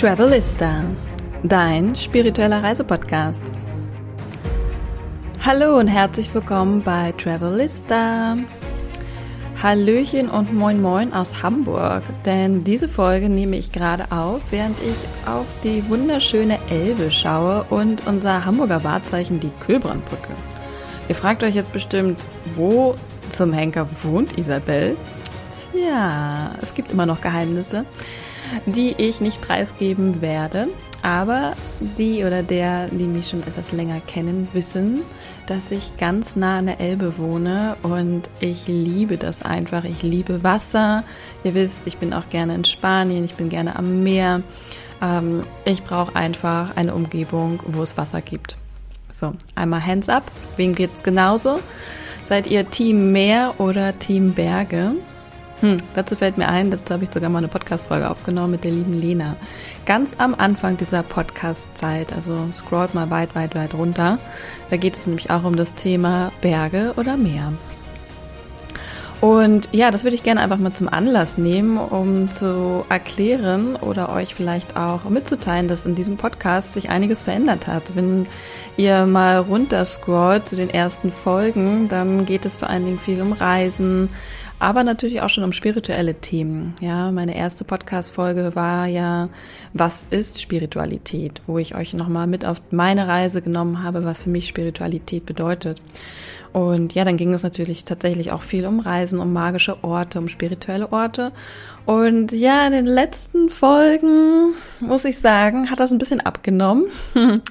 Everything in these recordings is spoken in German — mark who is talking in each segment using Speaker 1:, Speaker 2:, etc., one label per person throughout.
Speaker 1: Travelista, dein spiritueller Reisepodcast. Hallo und herzlich willkommen bei Travelista. Hallöchen und moin moin aus Hamburg, denn diese Folge nehme ich gerade auf, während ich auf die wunderschöne Elbe schaue und unser Hamburger Wahrzeichen die Kühlbrandbrücke. Ihr fragt euch jetzt bestimmt, wo zum Henker wohnt Isabel? Tja, es gibt immer noch Geheimnisse, die ich nicht preisgeben werde. Aber die oder der, die mich schon etwas länger kennen, wissen, dass ich ganz nah an der Elbe wohne und ich liebe das einfach. Ich liebe Wasser. Ihr wisst, ich bin auch gerne in Spanien, ich bin gerne am Meer. Ähm, ich brauche einfach eine Umgebung, wo es Wasser gibt. So, einmal Hands up. Wem geht's genauso? Seid ihr Team Meer oder Team Berge? Hm, dazu fällt mir ein, dazu habe ich sogar mal eine Podcast-Folge aufgenommen mit der lieben Lena. Ganz am Anfang dieser Podcast-Zeit, also scrollt mal weit, weit, weit runter. Da geht es nämlich auch um das Thema Berge oder Meer. Und ja, das würde ich gerne einfach mal zum Anlass nehmen, um zu erklären oder euch vielleicht auch mitzuteilen, dass in diesem Podcast sich einiges verändert hat. Wenn ihr mal runterscrollt zu den ersten Folgen, dann geht es vor allen Dingen viel um Reisen, aber natürlich auch schon um spirituelle Themen. Ja, meine erste Podcast-Folge war ja, was ist Spiritualität? Wo ich euch nochmal mit auf meine Reise genommen habe, was für mich Spiritualität bedeutet. Und ja, dann ging es natürlich tatsächlich auch viel um Reisen, um magische Orte, um spirituelle Orte. Und ja, in den letzten Folgen, muss ich sagen, hat das ein bisschen abgenommen.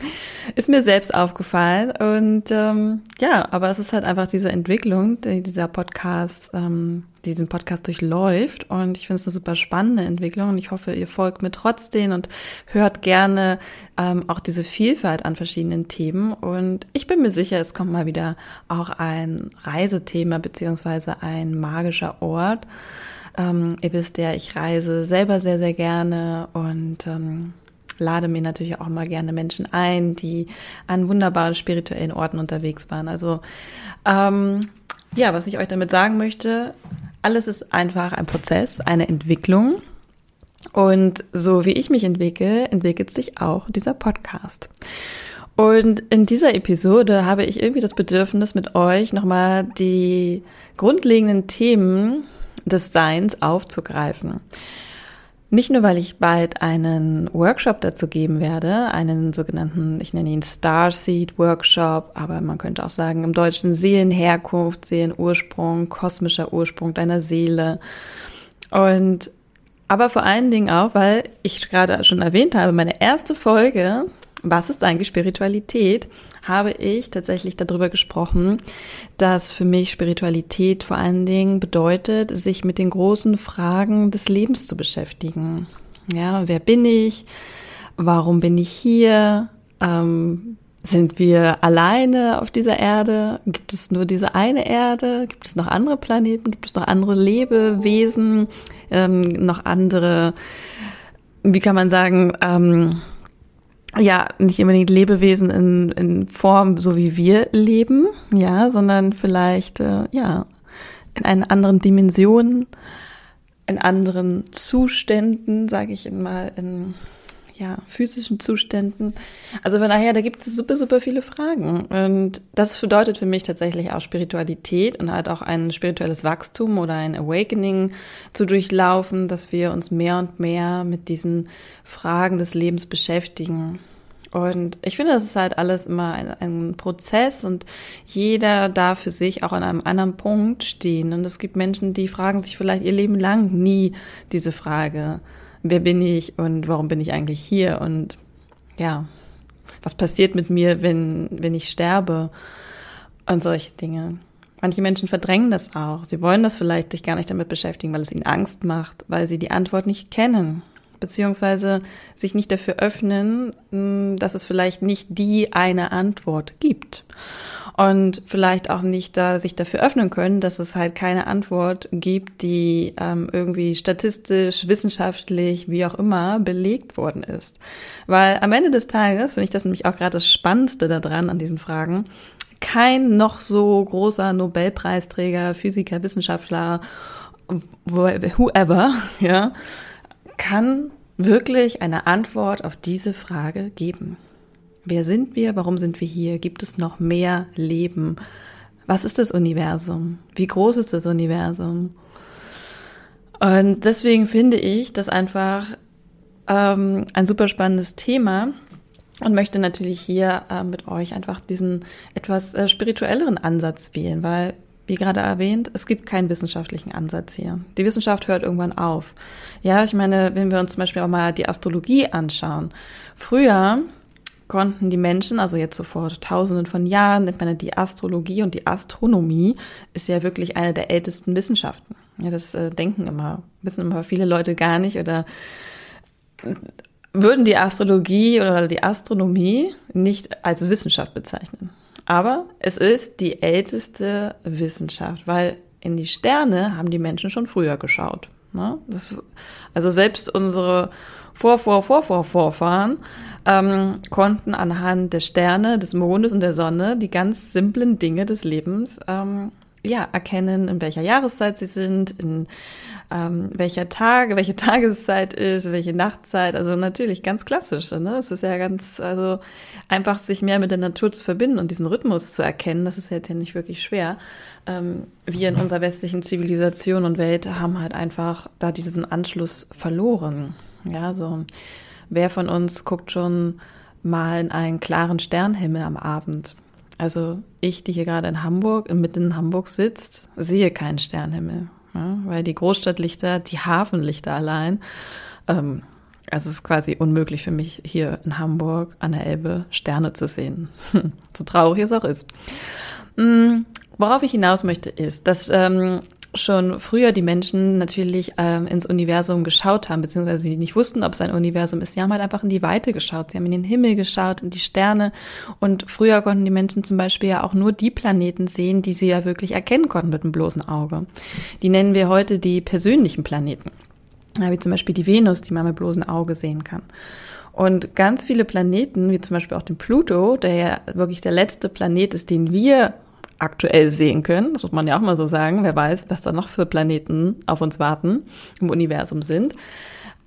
Speaker 1: ist mir selbst aufgefallen. Und ähm, ja, aber es ist halt einfach diese Entwicklung, die dieser Podcast, ähm, diesen Podcast durchläuft. Und ich finde es eine super spannende Entwicklung. Und ich hoffe, ihr folgt mir trotzdem und hört gerne ähm, auch diese Vielfalt an verschiedenen Themen. Und ich bin mir sicher, es kommt mal wieder auch ein Reisethema beziehungsweise ein magischer Ort. Ähm, ihr wisst ja, ich reise selber sehr, sehr gerne und ähm, lade mir natürlich auch mal gerne Menschen ein, die an wunderbaren spirituellen Orten unterwegs waren. Also ähm, ja, was ich euch damit sagen möchte, alles ist einfach ein Prozess, eine Entwicklung. Und so wie ich mich entwickle, entwickelt sich auch dieser Podcast. Und in dieser Episode habe ich irgendwie das Bedürfnis, mit euch nochmal die grundlegenden Themen des Seins aufzugreifen. Nicht nur, weil ich bald einen Workshop dazu geben werde, einen sogenannten, ich nenne ihn Starseed Workshop, aber man könnte auch sagen im Deutschen Seelenherkunft, Seelenursprung, kosmischer Ursprung deiner Seele. Und aber vor allen Dingen auch, weil ich gerade schon erwähnt habe, meine erste Folge was ist eigentlich Spiritualität, habe ich tatsächlich darüber gesprochen, dass für mich Spiritualität vor allen Dingen bedeutet, sich mit den großen Fragen des Lebens zu beschäftigen. Ja, wer bin ich? Warum bin ich hier? Ähm, sind wir alleine auf dieser Erde? Gibt es nur diese eine Erde? Gibt es noch andere Planeten? Gibt es noch andere Lebewesen? Ähm, noch andere, wie kann man sagen, ähm, ja, nicht unbedingt Lebewesen in, in Form, so wie wir leben, ja, sondern vielleicht, äh, ja, in einer anderen Dimension, in anderen Zuständen, sage ich mal, in ja, physischen Zuständen. Also von daher, da gibt es super, super viele Fragen. Und das bedeutet für mich tatsächlich auch Spiritualität und halt auch ein spirituelles Wachstum oder ein Awakening zu durchlaufen, dass wir uns mehr und mehr mit diesen Fragen des Lebens beschäftigen. Und ich finde, das ist halt alles immer ein, ein, Prozess und jeder darf für sich auch an einem anderen Punkt stehen. Und es gibt Menschen, die fragen sich vielleicht ihr Leben lang nie diese Frage wer bin ich und warum bin ich eigentlich hier und ja, was passiert mit mir, wenn, wenn ich sterbe und solche Dinge. Manche Menschen verdrängen das auch. Sie wollen das vielleicht sich gar nicht damit beschäftigen, weil es ihnen Angst macht, weil sie die Antwort nicht kennen, beziehungsweise sich nicht dafür öffnen, hm, dass es vielleicht nicht die eine Antwort gibt und vielleicht auch nicht da sich dafür öffnen können, dass es halt keine Antwort gibt, die ähm, irgendwie statistisch, wissenschaftlich, wie auch immer belegt worden ist. Weil am Ende des Tages, finde ich das nämlich auch gerade das Spannendste daran an diesen Fragen, kein noch so großer Nobelpreisträger, Physiker, Wissenschaftler, whoever, ja, kann wirklich eine Antwort auf diese Frage geben. Wer sind wir? Warum sind wir hier? Gibt es noch mehr Leben? Was ist das Universum? Wie groß ist das Universum? Und deswegen finde ich das einfach ähm, ein super spannendes Thema und möchte natürlich hier äh, mit euch einfach diesen etwas äh, spirituelleren Ansatz wählen, weil wie gerade erwähnt, es gibt keinen wissenschaftlichen Ansatz hier. Die Wissenschaft hört irgendwann auf. Ja, ich meine, wenn wir uns zum Beispiel auch mal die Astrologie anschauen. Früher konnten die Menschen, also jetzt so vor tausenden von Jahren, nennt man die Astrologie und die Astronomie ist ja wirklich eine der ältesten Wissenschaften. Ja, das äh, denken immer, wissen immer viele Leute gar nicht oder würden die Astrologie oder die Astronomie nicht als Wissenschaft bezeichnen. Aber es ist die älteste Wissenschaft, weil in die Sterne haben die Menschen schon früher geschaut. Ne? Das, also selbst unsere Vor, Vor, Vor, Vor, Vorfahren ähm, konnten anhand der Sterne, des Mondes und der Sonne die ganz simplen Dinge des Lebens ähm, ja, erkennen, in welcher Jahreszeit sie sind, in ähm, welcher Tage, welche Tageszeit ist, welche Nachtzeit. Also natürlich ganz klassisch. Ne? Es ist ja ganz, also einfach sich mehr mit der Natur zu verbinden und diesen Rhythmus zu erkennen, das ist jetzt ja nicht wirklich schwer. Ähm, wir in unserer westlichen Zivilisation und Welt haben halt einfach da diesen Anschluss verloren. Ja, so wer von uns guckt schon mal in einen klaren Sternhimmel am Abend? Also ich, die hier gerade in Hamburg, mitten in Hamburg sitzt, sehe keinen Sternhimmel ja, weil die Großstadtlichter, die Hafenlichter allein, ähm, also es ist quasi unmöglich für mich, hier in Hamburg an der Elbe Sterne zu sehen. so traurig es auch ist. Mhm, worauf ich hinaus möchte, ist, dass ähm, schon früher die Menschen natürlich ähm, ins Universum geschaut haben, beziehungsweise sie nicht wussten, ob es ein Universum ist. Sie haben halt einfach in die Weite geschaut, sie haben in den Himmel geschaut, in die Sterne. Und früher konnten die Menschen zum Beispiel ja auch nur die Planeten sehen, die sie ja wirklich erkennen konnten mit dem bloßen Auge. Die nennen wir heute die persönlichen Planeten. Ja, wie zum Beispiel die Venus, die man mit bloßem Auge sehen kann. Und ganz viele Planeten, wie zum Beispiel auch den Pluto, der ja wirklich der letzte Planet ist, den wir aktuell sehen können. Das muss man ja auch mal so sagen. Wer weiß, was da noch für Planeten auf uns warten im Universum sind.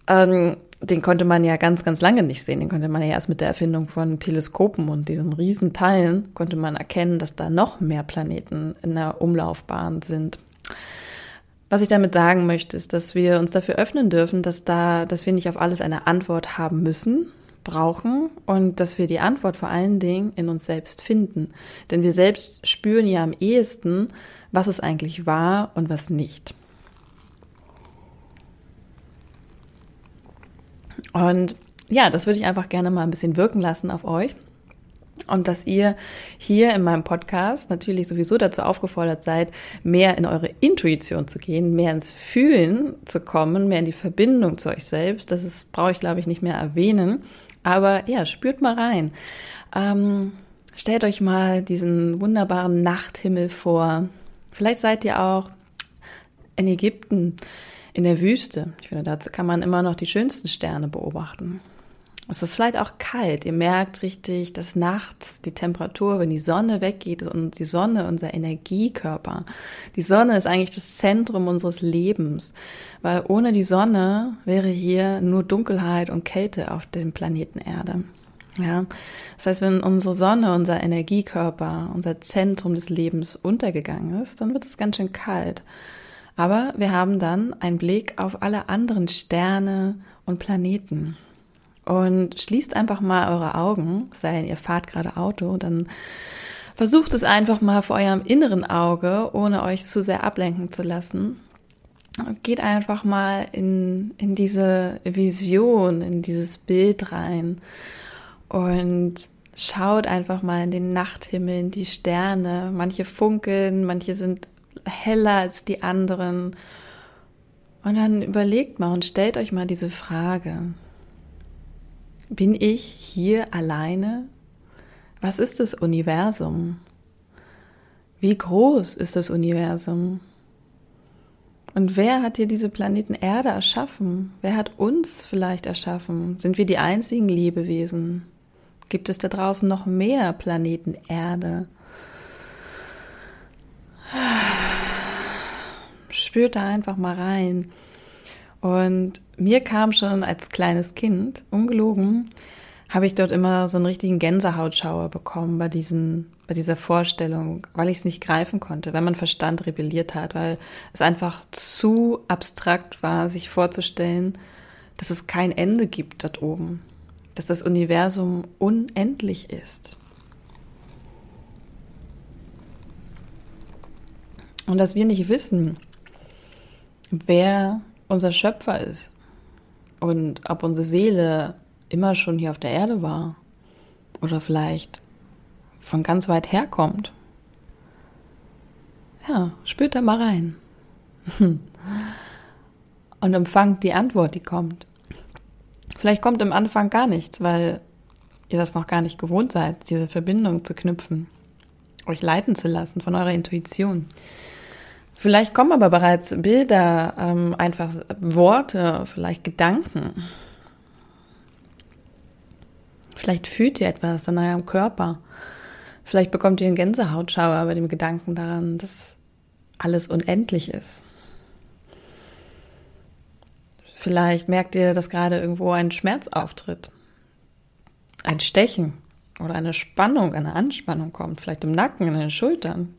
Speaker 1: Ähm, den konnte man ja ganz, ganz lange nicht sehen. Den konnte man ja erst mit der Erfindung von Teleskopen und diesen riesen Teilen konnte man erkennen, dass da noch mehr Planeten in der Umlaufbahn sind. Was ich damit sagen möchte, ist, dass wir uns dafür öffnen dürfen, dass da, dass wir nicht auf alles eine Antwort haben müssen, brauchen und dass wir die Antwort vor allen Dingen in uns selbst finden. Denn wir selbst spüren ja am ehesten, was es eigentlich war und was nicht. Und ja, das würde ich einfach gerne mal ein bisschen wirken lassen auf euch. Und dass ihr hier in meinem Podcast natürlich sowieso dazu aufgefordert seid, mehr in eure Intuition zu gehen, mehr ins Fühlen zu kommen, mehr in die Verbindung zu euch selbst. Das ist, brauche ich, glaube ich, nicht mehr erwähnen. Aber ja, spürt mal rein. Ähm, stellt euch mal diesen wunderbaren Nachthimmel vor. Vielleicht seid ihr auch in Ägypten, in der Wüste. Ich finde, dazu kann man immer noch die schönsten Sterne beobachten. Es ist vielleicht auch kalt. Ihr merkt richtig, dass nachts die Temperatur, wenn die Sonne weggeht und die Sonne unser Energiekörper. Die Sonne ist eigentlich das Zentrum unseres Lebens, weil ohne die Sonne wäre hier nur Dunkelheit und Kälte auf dem Planeten Erde. Ja, das heißt, wenn unsere Sonne, unser Energiekörper, unser Zentrum des Lebens untergegangen ist, dann wird es ganz schön kalt. Aber wir haben dann einen Blick auf alle anderen Sterne und Planeten und schließt einfach mal eure Augen, sei denn ihr fahrt gerade Auto, dann versucht es einfach mal vor eurem inneren Auge, ohne euch zu sehr ablenken zu lassen. Geht einfach mal in, in diese Vision, in dieses Bild rein und schaut einfach mal in den Nachthimmel, in die Sterne. Manche funkeln, manche sind heller als die anderen. Und dann überlegt mal und stellt euch mal diese Frage. Bin ich hier alleine? Was ist das Universum? Wie groß ist das Universum? Und wer hat hier diese Planeten Erde erschaffen? Wer hat uns vielleicht erschaffen? Sind wir die einzigen Lebewesen? Gibt es da draußen noch mehr Planeten Erde? Spürt da einfach mal rein. Und mir kam schon als kleines Kind, ungelogen, habe ich dort immer so einen richtigen Gänsehautschauer bekommen bei diesen, bei dieser Vorstellung, weil ich es nicht greifen konnte, weil mein Verstand rebelliert hat, weil es einfach zu abstrakt war, sich vorzustellen, dass es kein Ende gibt dort oben, dass das Universum unendlich ist. Und dass wir nicht wissen, wer unser Schöpfer ist und ob unsere Seele immer schon hier auf der Erde war oder vielleicht von ganz weit herkommt. Ja, spürt da mal rein. Und empfangt die Antwort, die kommt. Vielleicht kommt am Anfang gar nichts, weil ihr das noch gar nicht gewohnt seid, diese Verbindung zu knüpfen, euch leiten zu lassen von eurer Intuition. Vielleicht kommen aber bereits Bilder, ähm, einfach Worte, vielleicht Gedanken. Vielleicht fühlt ihr etwas an eurem Körper. Vielleicht bekommt ihr einen Gänsehautschauer bei dem Gedanken daran, dass alles unendlich ist. Vielleicht merkt ihr, dass gerade irgendwo ein Schmerz auftritt. Ein Stechen oder eine Spannung, eine Anspannung kommt. Vielleicht im Nacken, in den Schultern.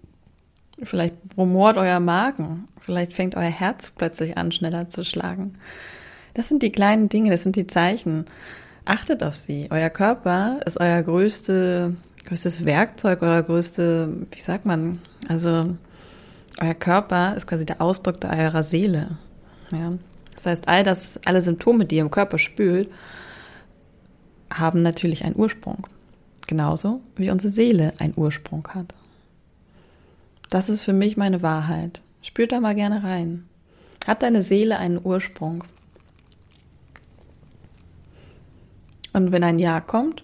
Speaker 1: Vielleicht rumort euer Magen. Vielleicht fängt euer Herz plötzlich an, schneller zu schlagen. Das sind die kleinen Dinge, das sind die Zeichen. Achtet auf sie. Euer Körper ist euer größte, größtes Werkzeug, euer größte, wie sagt man, also euer Körper ist quasi der Ausdruck eurer Seele. Ja. Das heißt, all das, alle Symptome, die ihr im Körper spült, haben natürlich einen Ursprung. Genauso wie unsere Seele einen Ursprung hat. Das ist für mich meine Wahrheit. Spürt da mal gerne rein. Hat deine Seele einen Ursprung? Und wenn ein Ja kommt,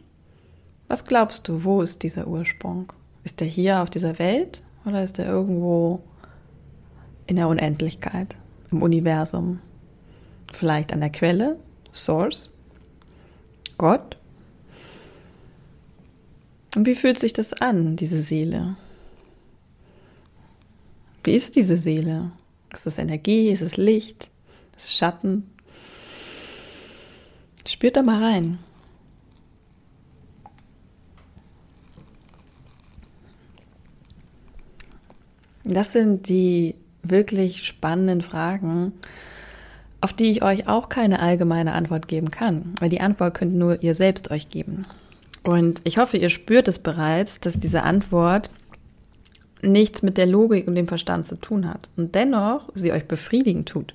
Speaker 1: was glaubst du, wo ist dieser Ursprung? Ist er hier auf dieser Welt oder ist er irgendwo in der Unendlichkeit, im Universum? Vielleicht an der Quelle, Source, Gott? Und wie fühlt sich das an, diese Seele? Wie ist diese Seele? Ist es Energie? Ist es Licht? Ist es Schatten? Spürt da mal rein. Das sind die wirklich spannenden Fragen, auf die ich euch auch keine allgemeine Antwort geben kann, weil die Antwort könnt nur ihr selbst euch geben. Und ich hoffe, ihr spürt es bereits, dass diese Antwort nichts mit der Logik und dem Verstand zu tun hat und dennoch sie euch befriedigen tut,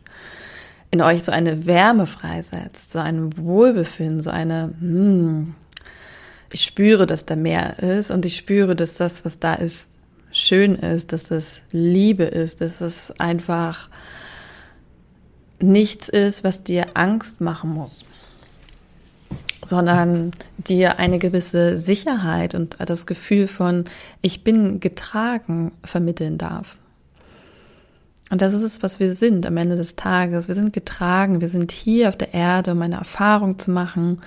Speaker 1: in euch so eine Wärme freisetzt, so ein Wohlbefinden, so eine, hm, ich spüre, dass da mehr ist und ich spüre, dass das, was da ist, schön ist, dass das Liebe ist, dass es einfach nichts ist, was dir Angst machen muss sondern dir eine gewisse Sicherheit und das Gefühl von, ich bin getragen vermitteln darf. Und das ist es, was wir sind am Ende des Tages. Wir sind getragen, wir sind hier auf der Erde, um eine Erfahrung zu machen,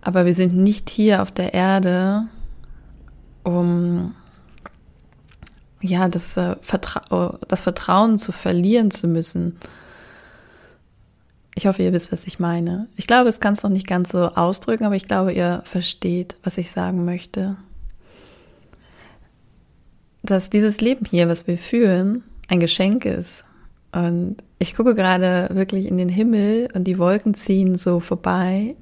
Speaker 1: aber wir sind nicht hier auf der Erde, um ja, das, äh, Vertra das Vertrauen zu verlieren zu müssen, ich hoffe, ihr wisst, was ich meine. Ich glaube, es kann es noch nicht ganz so ausdrücken, aber ich glaube, ihr versteht, was ich sagen möchte. Dass dieses Leben hier, was wir fühlen, ein Geschenk ist. Und ich gucke gerade wirklich in den Himmel und die Wolken ziehen so vorbei.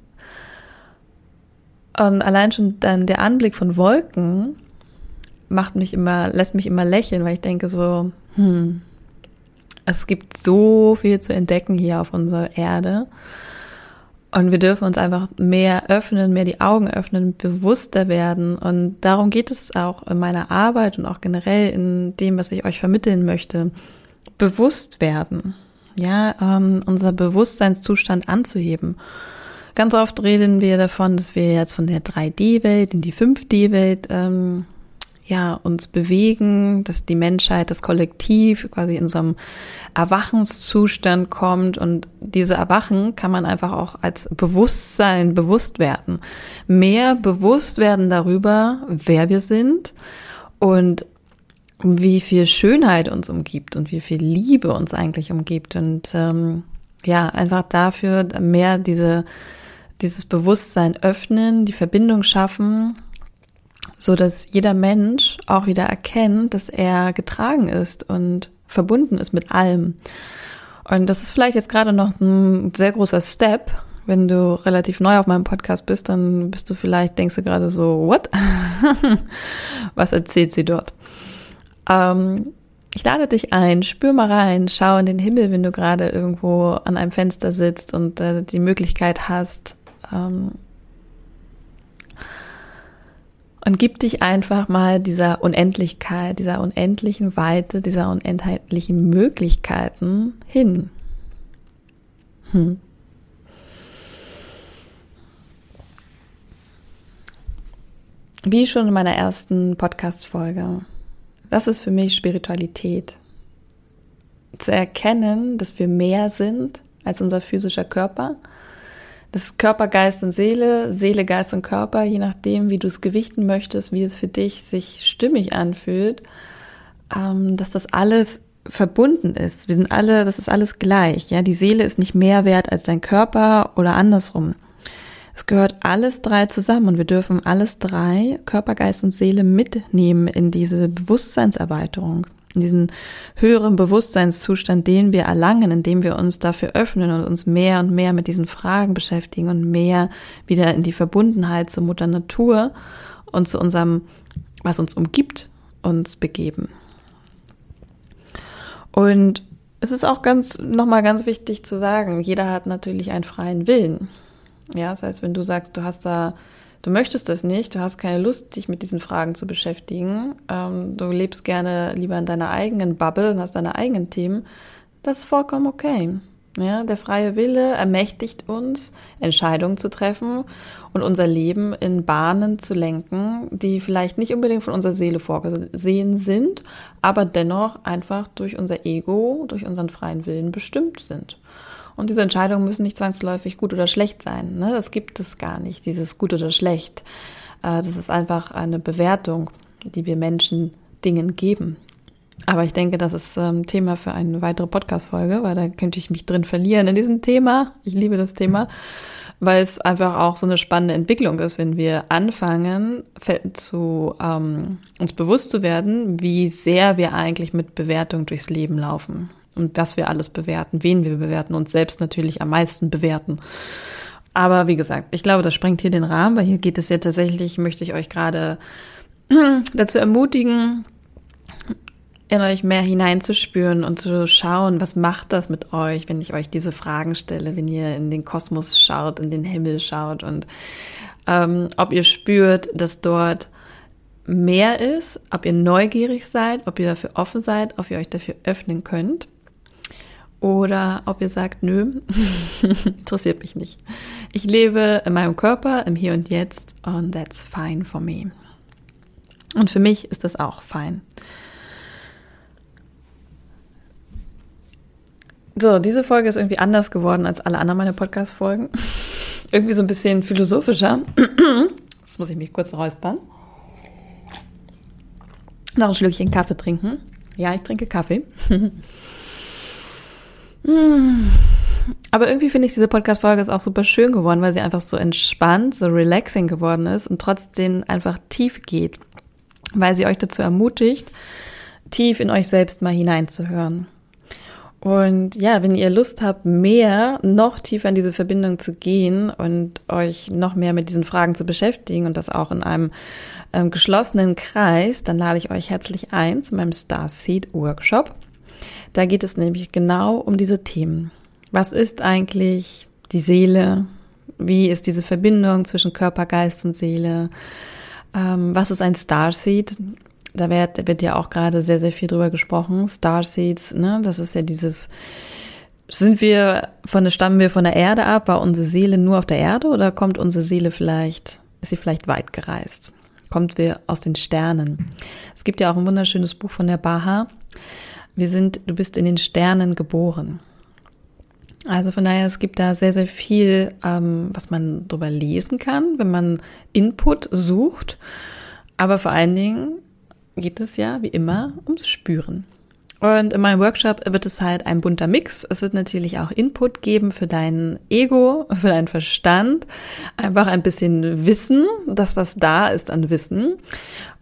Speaker 1: Und allein schon dann der Anblick von Wolken macht mich immer, lässt mich immer lächeln, weil ich denke so, hm, es gibt so viel zu entdecken hier auf unserer Erde. Und wir dürfen uns einfach mehr öffnen, mehr die Augen öffnen, bewusster werden. Und darum geht es auch in meiner Arbeit und auch generell in dem, was ich euch vermitteln möchte. Bewusst werden. Ja, ähm, unser Bewusstseinszustand anzuheben. Ganz oft reden wir davon, dass wir jetzt von der 3D-Welt in die 5D-Welt ähm, ja, uns bewegen, dass die Menschheit, das Kollektiv quasi in so einem Erwachenszustand kommt und diese Erwachen kann man einfach auch als Bewusstsein bewusst werden. Mehr bewusst werden darüber, wer wir sind und wie viel Schönheit uns umgibt und wie viel Liebe uns eigentlich umgibt und ähm, ja, einfach dafür mehr diese, dieses Bewusstsein öffnen, die Verbindung schaffen, so dass jeder Mensch auch wieder erkennt, dass er getragen ist und verbunden ist mit allem. Und das ist vielleicht jetzt gerade noch ein sehr großer Step. Wenn du relativ neu auf meinem Podcast bist, dann bist du vielleicht, denkst du gerade so, what? Was erzählt sie dort? Ähm, ich lade dich ein, spür mal rein, schau in den Himmel, wenn du gerade irgendwo an einem Fenster sitzt und äh, die Möglichkeit hast. Ähm, und gib dich einfach mal dieser Unendlichkeit, dieser unendlichen Weite, dieser unendlichen Möglichkeiten hin. Hm. Wie schon in meiner ersten Podcast-Folge das ist für mich Spiritualität. Zu erkennen, dass wir mehr sind als unser physischer Körper. Das ist Körper, Geist und Seele, Seele, Geist und Körper, je nachdem, wie du es gewichten möchtest, wie es für dich sich stimmig anfühlt, ähm, dass das alles verbunden ist. Wir sind alle, das ist alles gleich. Ja, die Seele ist nicht mehr wert als dein Körper oder andersrum. Es gehört alles drei zusammen und wir dürfen alles drei, Körper, Geist und Seele, mitnehmen in diese Bewusstseinserweiterung, in diesen höheren Bewusstseinszustand, den wir erlangen, indem wir uns dafür öffnen und uns mehr und mehr mit diesen Fragen beschäftigen und mehr wieder in die Verbundenheit zur Mutter Natur und zu unserem, was uns umgibt, uns begeben. Und es ist auch ganz, nochmal ganz wichtig zu sagen, jeder hat natürlich einen freien Willen. Ja, das heißt, wenn du sagst, du hast da, du möchtest das nicht, du hast keine Lust, dich mit diesen Fragen zu beschäftigen, ähm, du lebst gerne lieber in deiner eigenen Bubble und hast deine eigenen Themen, das ist vollkommen okay. Ja, der freie Wille ermächtigt uns, Entscheidungen zu treffen und unser Leben in Bahnen zu lenken, die vielleicht nicht unbedingt von unserer Seele vorgesehen sind, aber dennoch einfach durch unser Ego, durch unseren freien Willen bestimmt sind. Und diese Entscheidungen müssen nicht zwangsläufig gut oder schlecht sein. Ne? Das gibt es gar nicht, dieses gut oder schlecht. Äh, das ist einfach eine Bewertung, die wir Menschen Dingen geben. Aber ich denke, das ist ähm, Thema für eine weitere Podcast-Folge, weil da könnte ich mich drin verlieren in diesem Thema. Ich liebe das Thema, weil es einfach auch so eine spannende Entwicklung ist, wenn wir anfangen, zu ähm, uns bewusst zu werden, wie sehr wir eigentlich mit Bewertung durchs Leben laufen und was wir alles bewerten, wen wir bewerten, uns selbst natürlich am meisten bewerten. Aber wie gesagt, ich glaube, das sprengt hier den Rahmen, weil hier geht es ja tatsächlich, möchte ich euch gerade dazu ermutigen, in euch mehr hineinzuspüren und zu schauen, was macht das mit euch, wenn ich euch diese Fragen stelle, wenn ihr in den Kosmos schaut, in den Himmel schaut und ähm, ob ihr spürt, dass dort mehr ist, ob ihr neugierig seid, ob ihr dafür offen seid, ob ihr euch dafür öffnen könnt oder ob ihr sagt, nö, interessiert mich nicht. Ich lebe in meinem Körper, im Hier und Jetzt und that's fine for me. Und für mich ist das auch fein. So, diese Folge ist irgendwie anders geworden als alle anderen meine Podcast-Folgen. irgendwie so ein bisschen philosophischer. Jetzt muss ich mich kurz räuspern. Noch ein Schlückchen Kaffee trinken. Ja, ich trinke Kaffee. Aber irgendwie finde ich diese Podcast-Folge ist auch super schön geworden, weil sie einfach so entspannt, so relaxing geworden ist und trotzdem einfach tief geht, weil sie euch dazu ermutigt, tief in euch selbst mal hineinzuhören. Und ja, wenn ihr Lust habt, mehr, noch tiefer in diese Verbindung zu gehen und euch noch mehr mit diesen Fragen zu beschäftigen und das auch in einem ähm, geschlossenen Kreis, dann lade ich euch herzlich ein zu meinem Starseed Workshop. Da geht es nämlich genau um diese Themen. Was ist eigentlich die Seele? Wie ist diese Verbindung zwischen Körper, Geist und Seele? Ähm, was ist ein Starseed? Da wird, wird ja auch gerade sehr, sehr viel drüber gesprochen. Starseeds, ne? Das ist ja dieses, sind wir von der, stammen wir von der Erde ab? War unsere Seele nur auf der Erde oder kommt unsere Seele vielleicht, ist sie vielleicht weit gereist? Kommt wir aus den Sternen? Es gibt ja auch ein wunderschönes Buch von der Baha, wir sind, du bist in den Sternen geboren. Also von daher, es gibt da sehr, sehr viel, ähm, was man darüber lesen kann, wenn man Input sucht. Aber vor allen Dingen geht es ja, wie immer, ums Spüren. Und in meinem Workshop wird es halt ein bunter Mix. Es wird natürlich auch Input geben für dein Ego, für deinen Verstand. Einfach ein bisschen Wissen, das was da ist an Wissen.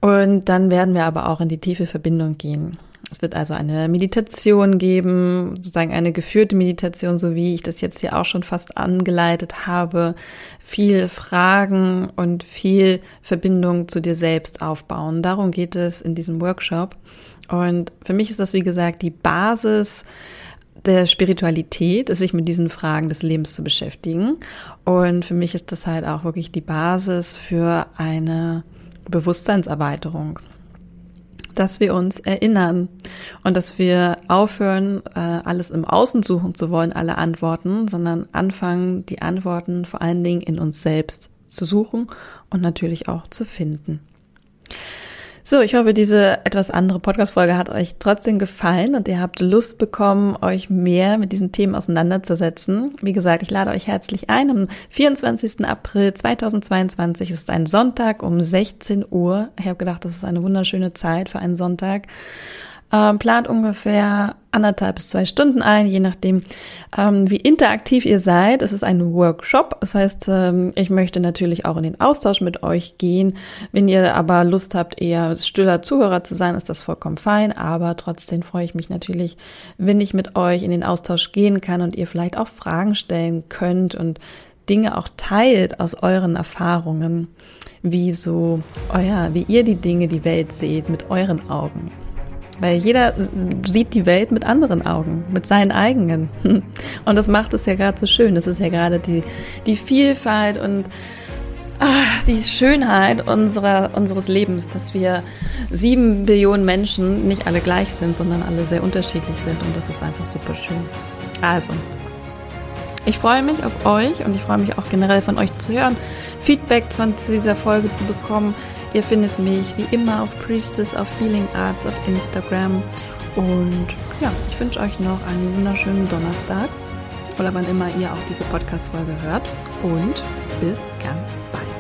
Speaker 1: Und dann werden wir aber auch in die tiefe Verbindung gehen. Es wird also eine Meditation geben, sozusagen eine geführte Meditation, so wie ich das jetzt hier auch schon fast angeleitet habe. Viel Fragen und viel Verbindung zu dir selbst aufbauen. Darum geht es in diesem Workshop. Und für mich ist das, wie gesagt, die Basis der Spiritualität, sich mit diesen Fragen des Lebens zu beschäftigen. Und für mich ist das halt auch wirklich die Basis für eine Bewusstseinserweiterung dass wir uns erinnern und dass wir aufhören, äh, alles im Außen suchen zu wollen, alle Antworten, sondern anfangen, die Antworten vor allen Dingen in uns selbst zu suchen und natürlich auch zu finden. So, ich hoffe, diese etwas andere Podcast-Folge hat euch trotzdem gefallen und ihr habt Lust bekommen, euch mehr mit diesen Themen auseinanderzusetzen. Wie gesagt, ich lade euch herzlich ein. Am 24. April 2022 ist ein Sonntag um 16 Uhr. Ich habe gedacht, das ist eine wunderschöne Zeit für einen Sonntag. Ähm, plant ungefähr anderthalb bis zwei Stunden ein, je nachdem, ähm, wie interaktiv ihr seid. Es ist ein Workshop, das heißt, ähm, ich möchte natürlich auch in den Austausch mit euch gehen. Wenn ihr aber Lust habt, eher stiller Zuhörer zu sein, ist das vollkommen fein, aber trotzdem freue ich mich natürlich, wenn ich mit euch in den Austausch gehen kann und ihr vielleicht auch Fragen stellen könnt und Dinge auch teilt aus euren Erfahrungen, wie so, euer, wie ihr die Dinge, die Welt seht, mit euren Augen. Weil jeder sieht die Welt mit anderen Augen, mit seinen eigenen. Und das macht es ja gerade so schön. Das ist ja gerade die, die Vielfalt und ach, die Schönheit unserer, unseres Lebens, dass wir sieben Billionen Menschen nicht alle gleich sind, sondern alle sehr unterschiedlich sind. Und das ist einfach super schön. Also, ich freue mich auf euch und ich freue mich auch generell von euch zu hören, Feedback von dieser Folge zu bekommen. Ihr findet mich wie immer auf Priestess of Healing Arts auf Instagram. Und ja, ich wünsche euch noch einen wunderschönen Donnerstag oder wann immer ihr auch diese Podcast-Folge hört. Und bis ganz bald.